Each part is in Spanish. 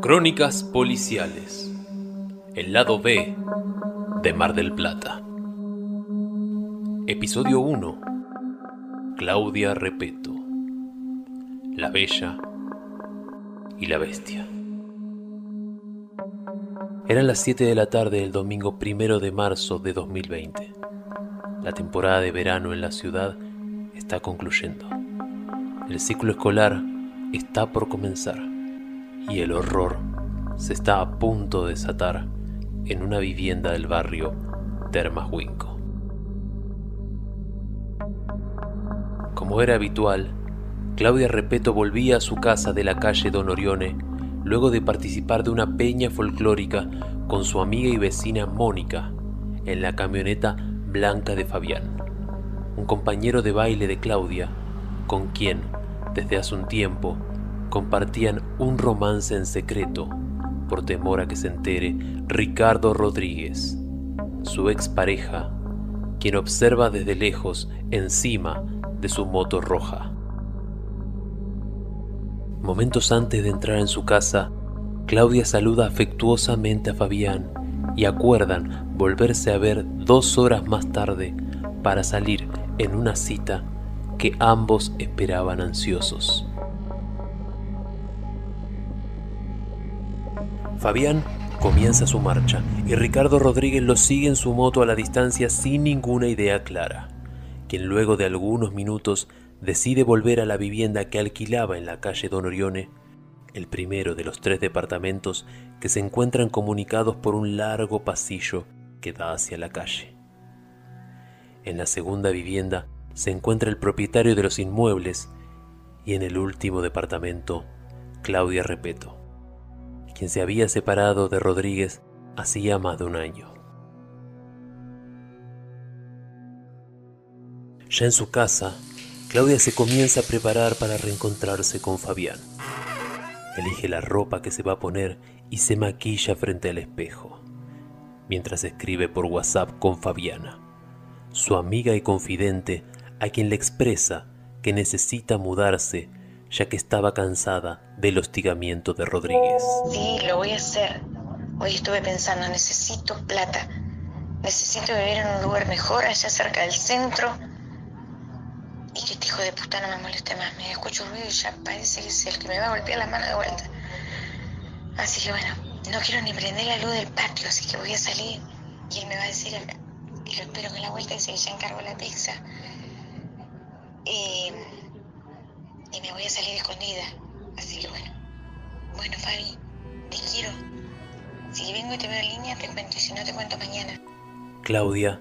Crónicas policiales. El lado B de Mar del Plata. Episodio 1. Claudia Repeto. La Bella y la Bestia. Eran las 7 de la tarde del domingo primero de marzo de 2020. La temporada de verano en la ciudad está concluyendo. El ciclo escolar está por comenzar y el horror se está a punto de desatar en una vivienda del barrio Termahuinco. Como era habitual, Claudia Repeto volvía a su casa de la calle Don Orione luego de participar de una peña folclórica con su amiga y vecina Mónica en la camioneta blanca de Fabián, un compañero de baile de Claudia, con quien, desde hace un tiempo, compartían un romance en secreto por temor a que se entere Ricardo Rodríguez, su expareja, quien observa desde lejos encima de su moto roja. Momentos antes de entrar en su casa, Claudia saluda afectuosamente a Fabián y acuerdan volverse a ver dos horas más tarde para salir en una cita que ambos esperaban ansiosos. Fabián comienza su marcha y Ricardo Rodríguez lo sigue en su moto a la distancia sin ninguna idea clara, quien luego de algunos minutos decide volver a la vivienda que alquilaba en la calle Don Orione, el primero de los tres departamentos que se encuentran comunicados por un largo pasillo que da hacia la calle. En la segunda vivienda se encuentra el propietario de los inmuebles y en el último departamento, Claudia Repeto quien se había separado de Rodríguez hacía más de un año. Ya en su casa, Claudia se comienza a preparar para reencontrarse con Fabián. Elige la ropa que se va a poner y se maquilla frente al espejo, mientras escribe por WhatsApp con Fabiana, su amiga y confidente a quien le expresa que necesita mudarse ya que estaba cansada del hostigamiento de Rodríguez. Sí, lo voy a hacer. Hoy estuve pensando, necesito plata. Necesito vivir en un lugar mejor, allá cerca del centro. Y que este hijo de puta no me moleste más. Me escucho ruido y ya parece que es el que me va a golpear la mano de vuelta. Así que bueno, no quiero ni prender la luz del patio, así que voy a salir y él me va a decir, y lo espero que la vuelta que ya encargo la pizza. Y y me voy a salir escondida. Así que bueno. Bueno, Fabi, te quiero. Si vengo y te veo en línea, te cuento, y si no, te cuento mañana. Claudia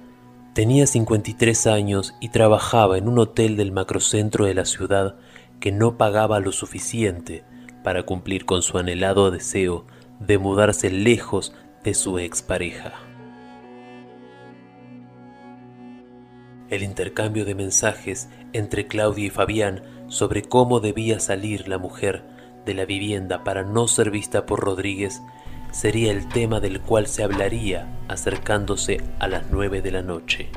tenía 53 años y trabajaba en un hotel del macrocentro de la ciudad que no pagaba lo suficiente para cumplir con su anhelado deseo de mudarse lejos de su expareja. El intercambio de mensajes entre Claudia y Fabián sobre cómo debía salir la mujer de la vivienda para no ser vista por Rodríguez sería el tema del cual se hablaría acercándose a las nueve de la noche.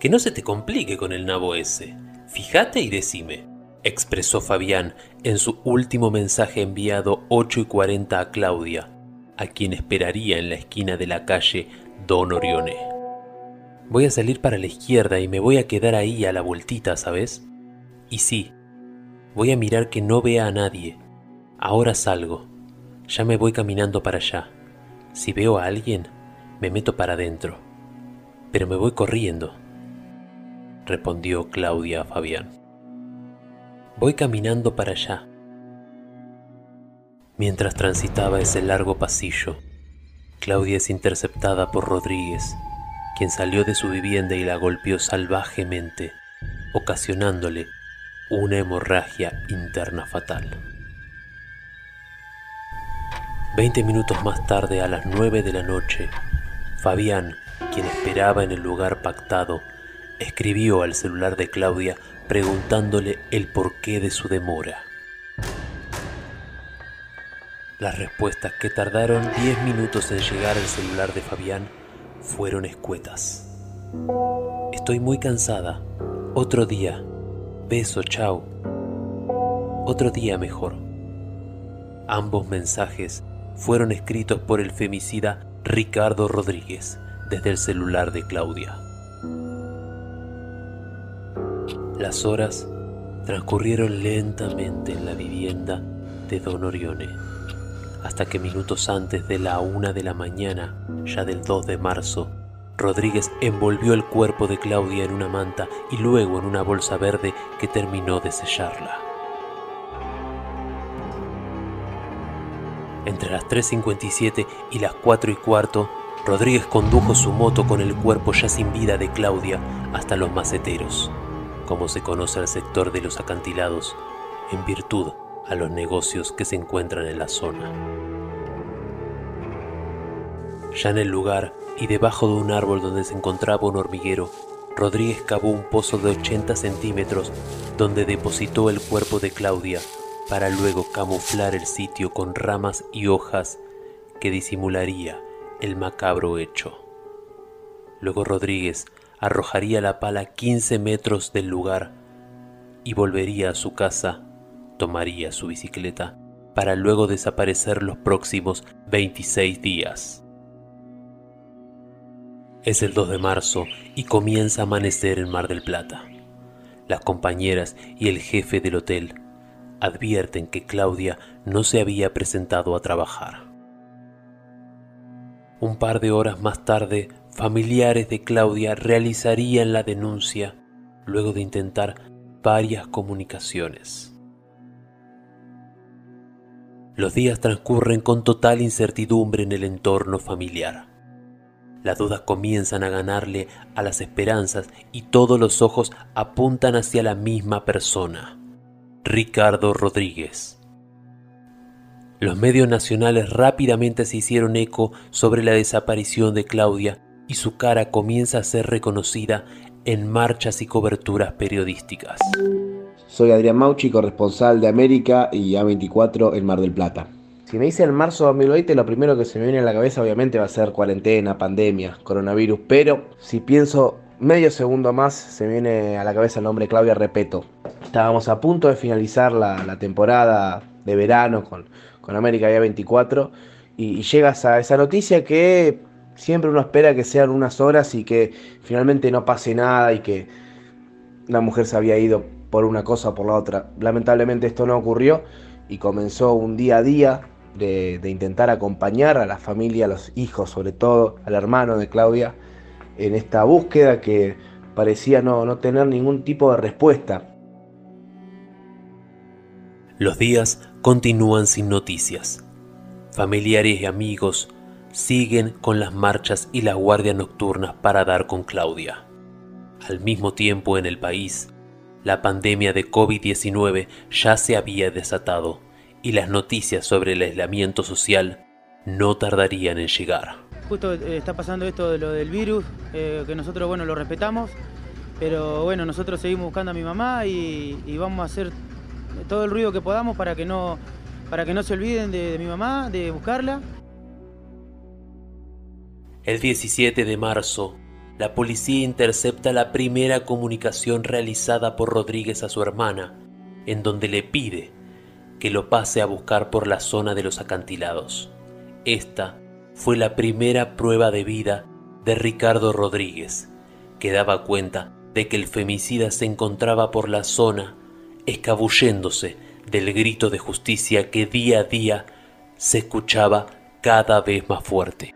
Que no se te complique con el nabo ese. Fíjate y decime, expresó Fabián en su último mensaje enviado 8 y 40 a Claudia, a quien esperaría en la esquina de la calle Don Orione. Voy a salir para la izquierda y me voy a quedar ahí a la vueltita, ¿sabes? Y sí, voy a mirar que no vea a nadie. Ahora salgo. Ya me voy caminando para allá. Si veo a alguien, me meto para adentro. Pero me voy corriendo, respondió Claudia a Fabián. Voy caminando para allá. Mientras transitaba ese largo pasillo, Claudia es interceptada por Rodríguez, quien salió de su vivienda y la golpeó salvajemente, ocasionándole una hemorragia interna fatal. Veinte minutos más tarde, a las nueve de la noche, Fabián, quien esperaba en el lugar pactado, escribió al celular de Claudia preguntándole el porqué de su demora. Las respuestas que tardaron diez minutos en llegar al celular de Fabián fueron escuetas. Estoy muy cansada. Otro día. Beso, chao. Otro día mejor. Ambos mensajes fueron escritos por el femicida Ricardo Rodríguez desde el celular de Claudia. Las horas transcurrieron lentamente en la vivienda de Don Orione, hasta que minutos antes de la una de la mañana, ya del 2 de marzo, Rodríguez envolvió el cuerpo de Claudia en una manta y luego en una bolsa verde que terminó de sellarla. Entre las 3.57 y las 4 y cuarto, Rodríguez condujo su moto con el cuerpo ya sin vida de Claudia hasta los maceteros, como se conoce al sector de los acantilados, en virtud a los negocios que se encuentran en la zona. Ya en el lugar y debajo de un árbol donde se encontraba un hormiguero, Rodríguez cavó un pozo de 80 centímetros donde depositó el cuerpo de Claudia para luego camuflar el sitio con ramas y hojas que disimularía el macabro hecho. Luego Rodríguez arrojaría la pala 15 metros del lugar y volvería a su casa, tomaría su bicicleta para luego desaparecer los próximos 26 días. Es el 2 de marzo y comienza a amanecer en Mar del Plata. Las compañeras y el jefe del hotel advierten que Claudia no se había presentado a trabajar. Un par de horas más tarde, familiares de Claudia realizarían la denuncia luego de intentar varias comunicaciones. Los días transcurren con total incertidumbre en el entorno familiar. Las dudas comienzan a ganarle a las esperanzas y todos los ojos apuntan hacia la misma persona, Ricardo Rodríguez. Los medios nacionales rápidamente se hicieron eco sobre la desaparición de Claudia y su cara comienza a ser reconocida en marchas y coberturas periodísticas. Soy Adrián Mauchi, corresponsal de América y A24 en Mar del Plata. Si me dice en marzo de 2020, lo primero que se me viene a la cabeza obviamente va a ser cuarentena, pandemia, coronavirus, pero si pienso medio segundo más, se me viene a la cabeza el nombre Claudia Repeto. Estábamos a punto de finalizar la, temporada de verano con, con América ya 24 y, y llegas a esa noticia que siempre uno espera que sean unas horas y que finalmente no pase nada y que la mujer se había ido por una cosa o por la otra. Lamentablemente esto no ocurrió y comenzó un día a día de, intentar acompañar a la familia, a los hijos sobre todo, al hermano de Claudia, en esta búsqueda que parecía no, no tener ningún tipo de respuesta. Los días continúan sin noticias. Familiares y amigos siguen con las marchas y las guardias nocturnas para dar con Claudia. Al mismo tiempo en el país, la pandemia de COVID-19 ya se había desatado y las noticias sobre el aislamiento social no tardarían en llegar. Justo eh, está pasando esto de lo del virus, eh, que nosotros bueno lo respetamos, pero bueno, nosotros seguimos buscando a mi mamá y, vamos a hacer todo el ruido que podamos para que no, para que no se olviden de, de mi mamá, de buscarla. El 17 de marzo, la policía intercepta la primera comunicación realizada por Rodríguez a su hermana, en donde le pide que lo pase a buscar por la zona de los acantilados. Esta fue la primera prueba de vida de Ricardo Rodríguez, que daba cuenta de que el femicida se encontraba por la zona, escabulléndose del grito de justicia que día a día se escuchaba cada vez más fuerte.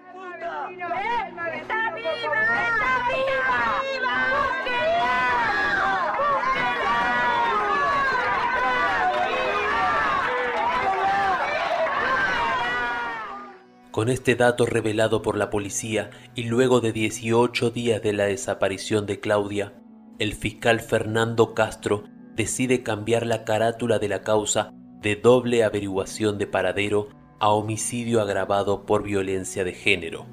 Con este dato revelado por la policía y luego de 18 días de la desaparición de Claudia, el fiscal Fernando Castro decide cambiar la carátula de la causa de doble averiguación de paradero a homicidio agravado por violencia de género,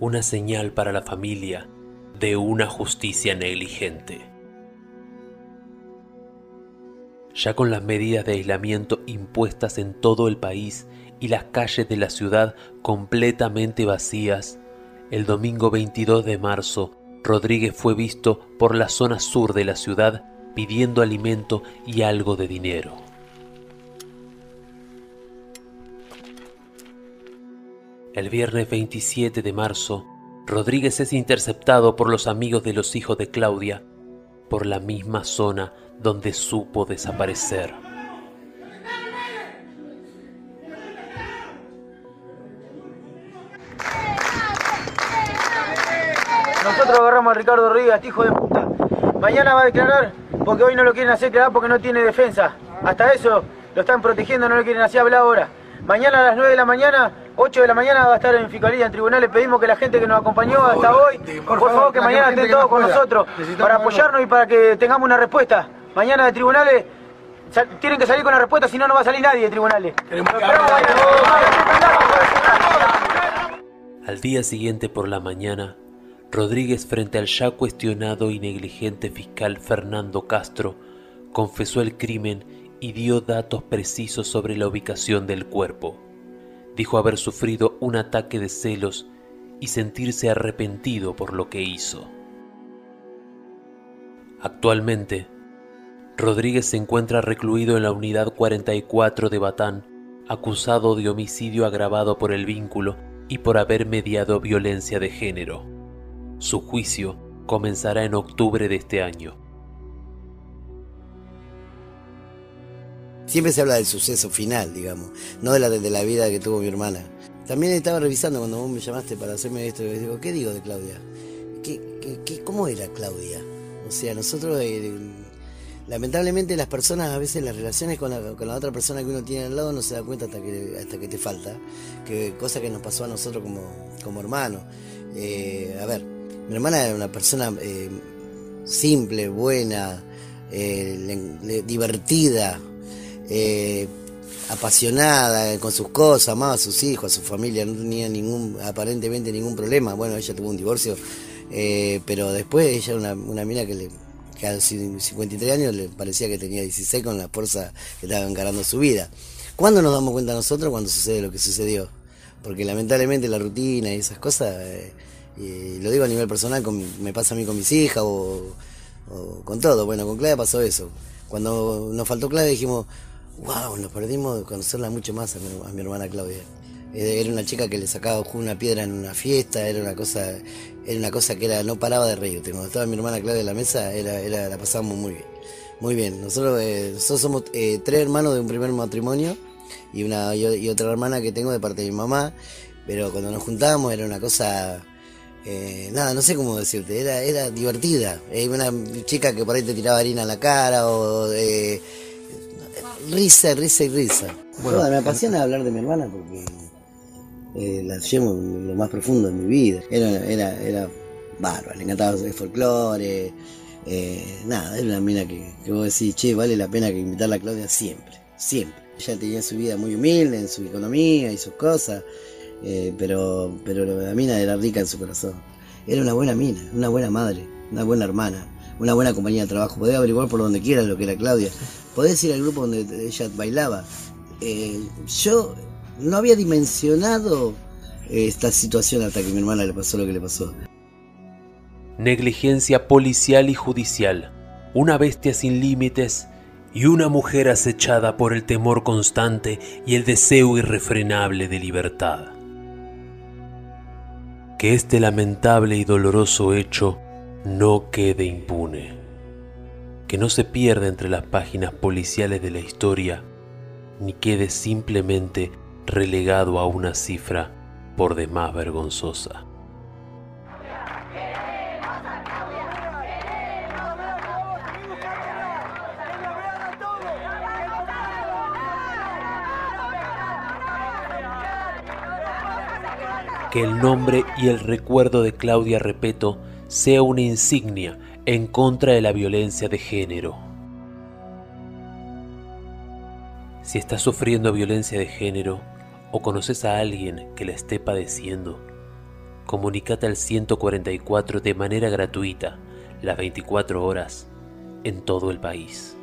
una señal para la familia de una justicia negligente. Ya con las medidas de aislamiento impuestas en todo el país y las calles de la ciudad completamente vacías, el domingo 22 de marzo Rodríguez fue visto por la zona sur de la ciudad pidiendo alimento y algo de dinero. El viernes 27 de marzo, Rodríguez es interceptado por los amigos de los hijos de Claudia por la misma zona donde supo desaparecer. Nosotros agarramos a Ricardo Rivas, este hijo de puta. Mañana va a declarar porque hoy no lo quieren hacer declarar porque no tiene defensa. Hasta eso lo están protegiendo, no lo quieren hacer hablar ahora. Mañana a las 9 de la mañana, 8 de la mañana va a estar en Fiscalía, en tribunales. Pedimos que la gente que nos acompañó hasta hoy, por favor, que mañana estén todos con nosotros para apoyarnos y para que tengamos una respuesta. Mañana de tribunales tienen que salir con la respuesta, si no, no va a salir nadie de tribunales. Al día siguiente por la mañana, Rodríguez frente al ya cuestionado y negligente fiscal Fernando Castro confesó el crimen y dio datos precisos sobre la ubicación del cuerpo. Dijo haber sufrido un ataque de celos y sentirse arrepentido por lo que hizo. Actualmente, Rodríguez se encuentra recluido en la unidad 44 de Batán, acusado de homicidio agravado por el vínculo y por haber mediado violencia de género. Su juicio comenzará en octubre de este año. Siempre se habla del suceso final, digamos, no de la, de la vida que tuvo mi hermana. También estaba revisando cuando vos me llamaste para hacerme esto, y digo, ¿qué digo de Claudia? ¿Qué, cómo era Claudia? O sea, nosotros, eh, lamentablemente las personas, a veces las relaciones con la, con la, otra persona que uno tiene al lado no se da cuenta hasta que, hasta que te falta, que cosa que nos pasó a nosotros como, como hermanos. Eh, a ver, mi hermana era una persona eh, simple, buena, eh, divertida, apasionada con sus cosas, amaba a sus hijos, a su familia, no tenía ningún, aparentemente ningún problema. Bueno, ella tuvo un divorcio, pero después ella era una, una mina que, le, que a los 53 años le parecía que tenía 16 con la fuerza que estaba encarando su vida. ¿Cuándo nos damos cuenta nosotros? Cuando sucede lo que sucedió. Porque lamentablemente la rutina y esas cosas y lo digo a nivel personal, me pasa a mí con mis hijas o, con todo. Bueno, con Claudia pasó eso. Cuando nos faltó Claudia dijimos, wow, nos perdimos de conocerla mucho más a mi, hermana Claudia. Era una chica que le sacaba una piedra en una fiesta, era una cosa, era una cosa que era, no paraba de reírte. Cuando estaba mi hermana Claudia en la mesa, era, era, la pasábamos muy bien. Muy bien. Nosotros, eh, nosotros somos eh, tres hermanos de un primer matrimonio y una y otra hermana que tengo de parte de mi mamá. Pero cuando nos juntábamos era una cosa eh, nada, no sé cómo decirte, era, era divertida. Eh, una chica que por ahí te tiraba harina a la cara o eh, risa, risa y risa. Bueno, me apasiona hablar de mi hermana porque la llevo lo más profundo de mi vida. Era, era, era bárbara, le encantaba el folclore. nada, era una mina que, que vos decís, che, vale la pena que invitarla a Claudia siempre, siempre. Ella tenía su vida muy humilde en su economía y sus cosas. Eh, pero, pero la mina era rica en su corazón. Era una buena mina, una buena madre, una buena hermana, una buena compañía de trabajo. Podés averiguar por donde quieras lo que era Claudia. Podés ir al grupo donde ella bailaba. Eh, yo no había dimensionado esta situación hasta que mi hermana le pasó lo que le pasó. Negligencia policial y judicial, una bestia sin límites y una mujer acechada por el temor constante y el deseo irrefrenable de libertad. Que este lamentable y doloroso hecho no quede impune, que no se pierda entre las páginas policiales de la historia, ni quede simplemente relegado a una cifra por demás vergonzosa. que el nombre y el recuerdo de Claudia Repeto sea una insignia en contra de la violencia de género. Si estás sufriendo violencia de género o conoces a alguien que la esté padeciendo, comunícate al 144 de manera gratuita las 24 horas en todo el país.